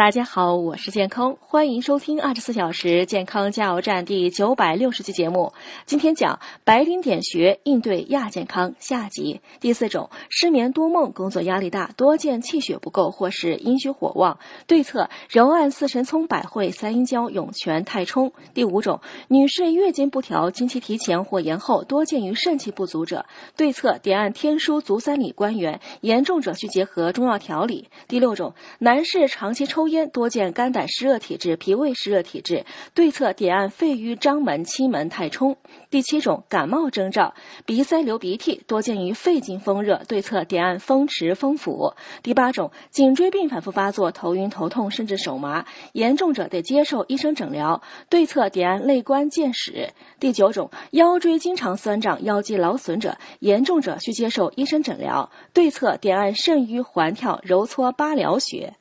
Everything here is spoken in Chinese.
大家好，我是健康，欢迎收听二十四小时健康加油站第九百六十期节目。今天讲白领点穴应对亚健康下集。第四种，失眠多梦，工作压力大，多见气血不够或是阴虚火旺，对策揉按四神聪、百会、三阴交、涌泉、太冲。第五种，女士月经不调，经期提前或延后，多见于肾气不足者，对策点按天枢、足三里关元，严重者需结合中药调理。第六种，男士长期抽烟，多见肝胆湿热体质、脾胃湿热体质，对策点按肺俞、章门、期门、太冲。第七种，感冒征兆，鼻塞流鼻涕，多见于肺经风热，对策点按风池、风府。第八种，颈椎病反复发作，头晕头痛，甚至手麻，严重者得接受医生诊疗，对策点按肋关、剑矢。第九种，腰椎经常酸胀、腰肌劳损者，严重者需接受医生诊疗，对策点按肾俞、环跳、揉搓八髎穴。